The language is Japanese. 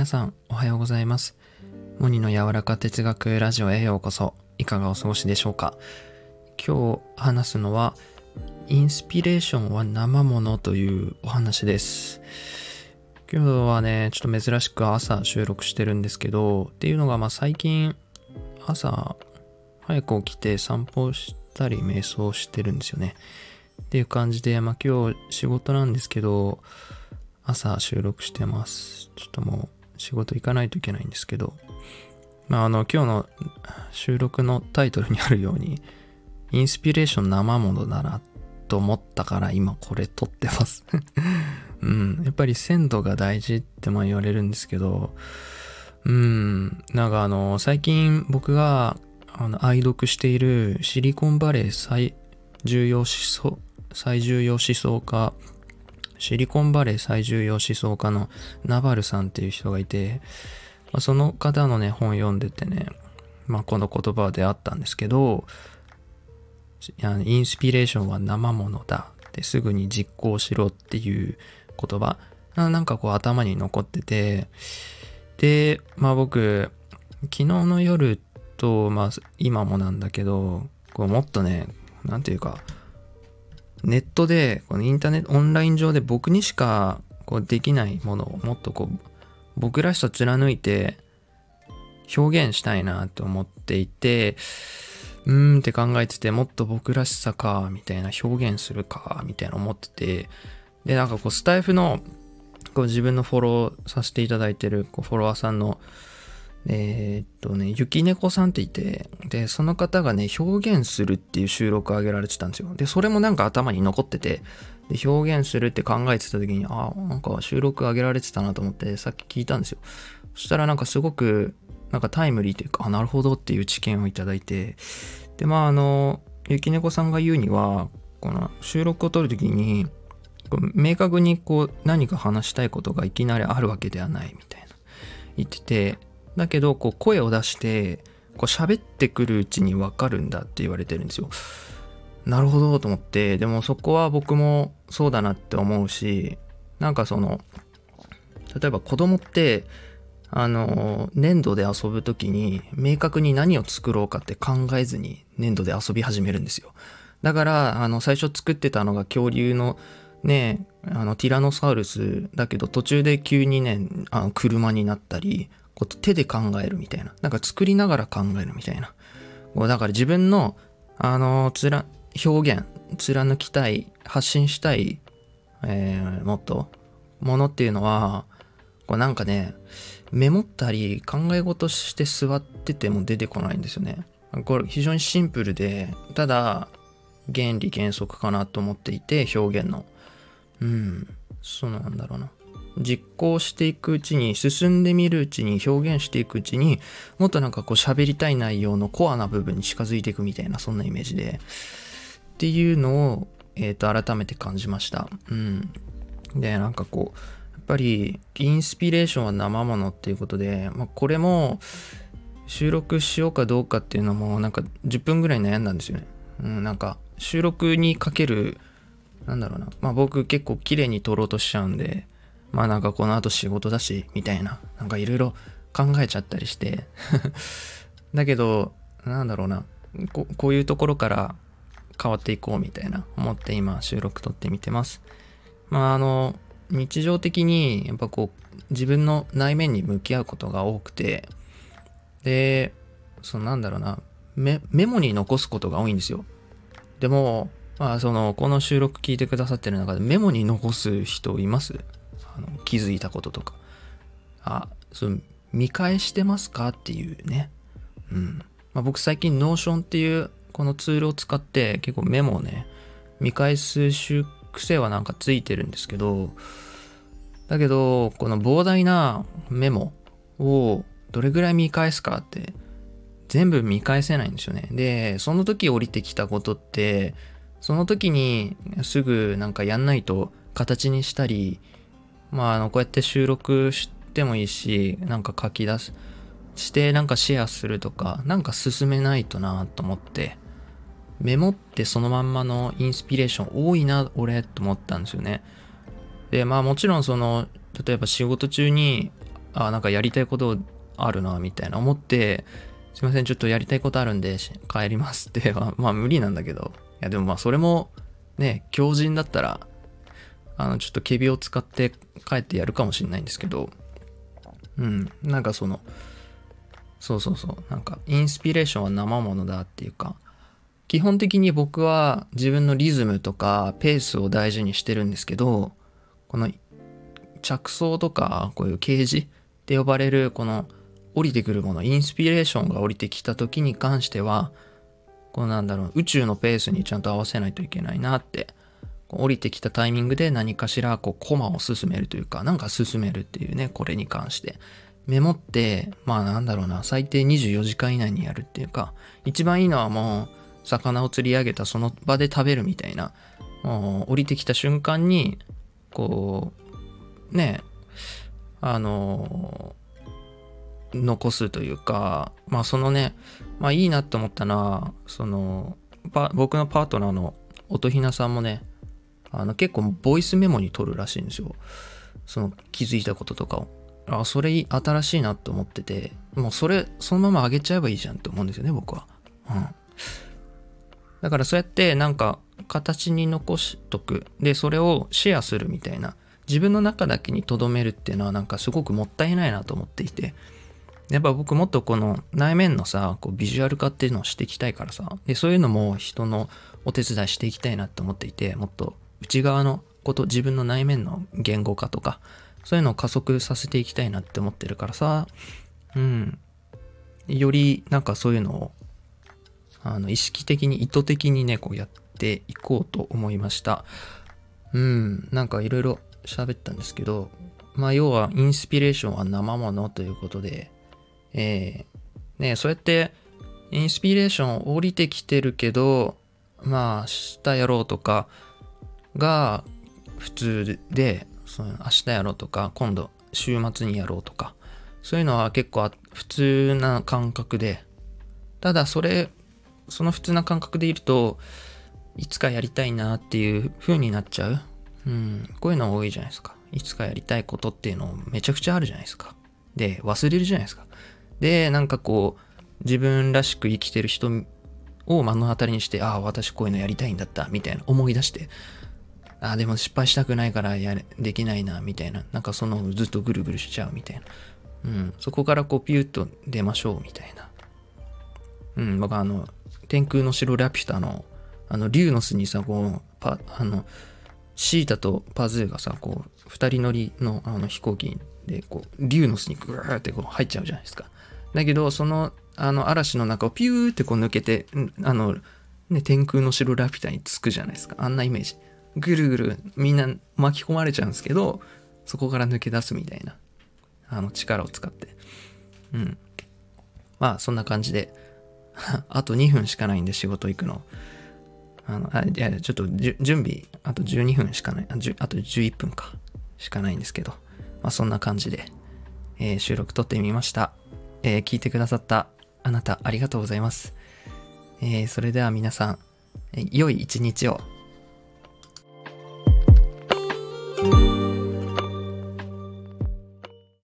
皆さんおはようございます。モニの柔らか哲学ラジオへようこそ。いかがお過ごしでしょうか。今日話すのはインスピレーションは生ものというお話です。今日はねちょっと珍しく朝収録してるんですけどっていうのがまあ最近朝早く起きて散歩したり瞑想してるんですよね。っていう感じでまあ今日仕事なんですけど朝収録してます。ちょっともう仕事行かないといけないんですけど、まああの今日の収録のタイトルにあるように、インスピレーション生ものだなと思ったから今これ撮ってます。うん、やっぱり鮮度が大事ってまあ言われるんですけど、うん、なんかあの最近僕があの愛読しているシリコンバレー最重要思想、最重要思想家シリコンバレー最重要思想家のナバルさんっていう人がいて、まあ、その方のね、本読んでてね、まあ、この言葉であったんですけど、インスピレーションは生ものだってすぐに実行しろっていう言葉、なんかこう頭に残ってて、で、まあ僕、昨日の夜と、まあ今もなんだけど、こうもっとね、なんていうか、ネットで、このインターネット、オンライン上で僕にしかこうできないものをもっとこう、僕らしさ貫いて表現したいなと思っていて、うーんって考えてて、もっと僕らしさか、みたいな表現するか、みたいな思ってて、で、なんかこう、スタイフの、こう自分のフォローさせていただいてるこうフォロワーさんのえー、っとね、ゆきねこさんっていて、で、その方がね、表現するっていう収録を上げられてたんですよ。で、それもなんか頭に残ってて、で、表現するって考えてた時に、ああ、なんか収録上げられてたなと思って、さっき聞いたんですよ。そしたらなんかすごく、なんかタイムリーというか、あ、なるほどっていう知見をいただいて、で、まあ、あの、ゆきねこさんが言うには、この収録を撮る時に、明確にこう何か話したいことがいきなりあるわけではないみたいな言っててだけど、こう声を出して、こう喋ってくるうちにわかるんだって言われてるんですよ。なるほどと思って、でもそこは僕もそうだなって思うし、なんかその、例えば子供って、あの、粘土で遊ぶ時に明確に何を作ろうかって考えずに粘土で遊び始めるんですよ。だから、あの、最初作ってたのが恐竜のね、あの、ティラノサウルスだけど途中で急にね、あの車になったり、こう手で考えるみたいな。なんか作りながら考えるみたいな。こうだから自分の、あの、つら、表現、貫きたい、発信したい、えー、もっと、ものっていうのは、こうなんかね、メモったり考え事して座ってても出てこないんですよね。これ非常にシンプルで、ただ原理原則かなと思っていて、表現の。うん、そうなんだろうな。実行していくうちに進んでみるうちに表現していくうちにもっとなんかこう喋りたい内容のコアな部分に近づいていくみたいなそんなイメージで。っていうのを、えー、と改めて感じました。うん。でなんかこうやっぱりインスピレーションは生ものっていうことで、まあ、これも収録しようかどうかっていうのもなんか10分ぐらい悩んだんですよね、うん、なんか収録にかけるなんだろうな。まあ僕結構綺麗に撮ろうとしちゃうんでまあなんかこの後仕事だし、みたいな、なんかいろいろ考えちゃったりして。だけど、なんだろうな。こ、こういうところから変わっていこうみたいな思って今収録撮ってみてます。まああの、日常的にやっぱこう自分の内面に向き合うことが多くて、で、そのなんだろうな、メメモに残すことが多いんですよ。でも、まあその、この収録聞いてくださってる中でメモに残す人います？あの気づいたこととか。あその見返してますかっていうね。うん、まあ、僕最近 Notion っていうこのツールを使って結構メモをね見返す癖はなんかついてるんですけどだけどこの膨大なメモをどれぐらい見返すかって全部見返せないんですよね。でその時降りてきたことってその時にすぐなんかやんないと形にしたりまあ、あの、こうやって収録してもいいし、なんか書き出す、してなんかシェアするとか、なんか進めないとなと思って、メモってそのまんまのインスピレーション多いな、俺、と思ったんですよね。で、まあもちろんその、例えば仕事中にあなんかやりたいことあるなみたいな思ってすいませんちょっとやりたいことあるんで帰りますって まあ無理なんだけどいやでもまあそれもね強靭だったらあのちょっとケビを使って帰ってやるかもしれないんですけどうんなんかそのそうそうそうなんかインスピレーションは生ものだっていうか基本的に僕は自分のリズムとかペースを大事にしてるんですけどこの着想とかこういう啓示って呼ばれるこの降りてくるものインスピレーションが降りてきた時に関してはこうなんだろう宇宙のペースにちゃんと合わせないといけないなって降りてきたタイミングで何かしらこうコマを進めるというかなんか進めるっていうねこれに関して。メモってまあなんだろうな最低24時間以内にやるっていうか一番いいのはもう魚を釣り上げたその場で食べるみたいなもう降りてきた瞬間にこうねあの残すというかまあそのねまあいいなって思ったのはその僕のパートナーの音ひなさんもねあの結構ボイスメモに取るらしいんですよ。その気づいたこととかを。あそれ新しいなと思っててもうそれそのまま上げちゃえばいいじゃんって思うんですよね僕は。うん。だからそうやってなんか形に残しとく。でそれをシェアするみたいな。自分の中だけに留めるっていうのはなんかすごくもったいないなと思っていて。やっぱ僕もっとこの内面のさこうビジュアル化っていうのをしていきたいからさ。でそういうのも人のお手伝いしていきたいなって思っていてもっと。内側のこと自分の内面の言語化とかそういうのを加速させていきたいなって思ってるからさ。うん。よりなんかそういうのをあの意識的に意図的にねこうやっていこうと思いました。うん。なんかいろいろ喋ったんですけどまあ要はインスピレーションは生ものということでえー、ねそうやってインスピレーション降りてきてるけどまあ明日やろうとかが普通でその明日やろうとか今度週末にやろうとかそういうのは結構普通な感覚でただそれその普通な感覚でいるといつかやりたいなっていう風になっちゃう。うん。こういうの多いじゃないですか。いつかやりたいことっていうのめちゃくちゃあるじゃないですか。で忘れるじゃないですか。でなんかこう自分らしく生きてる人を目の当たりにしてああ私こういうのやりたいんだったみたいな思い出してあでも失敗したくないからやれできないなみたいな。なんかそのずっとぐるぐるしちゃうみたいな。うん。そこからこうピューッと出ましょうみたいな。うん。僕あの天空の城ラピュタのあの竜の巣にさこうパあのシータとパズーがさこう二人乗りのあの飛行機でこう竜の巣にグーってこう入っちゃうじゃないですか。だけどそのあの嵐の中をピューってこう抜けてあのね天空の城ラピュタにつくじゃないですか。あんなイメージ。ぐるぐるみんな巻き込まれちゃうんですけどそこから抜け出すみたいなあの力を使って。うん。まあそんな感じで。あと2分しかないんで仕事行くの。あのあいやちょっと準備あと12分しかない。ああと11分か。しかないんですけど。まあそんな感じで、えー、収録撮ってみました、えー、聞いてくださったあなたありがとうございます、えー、それでは皆さん、良い一日を。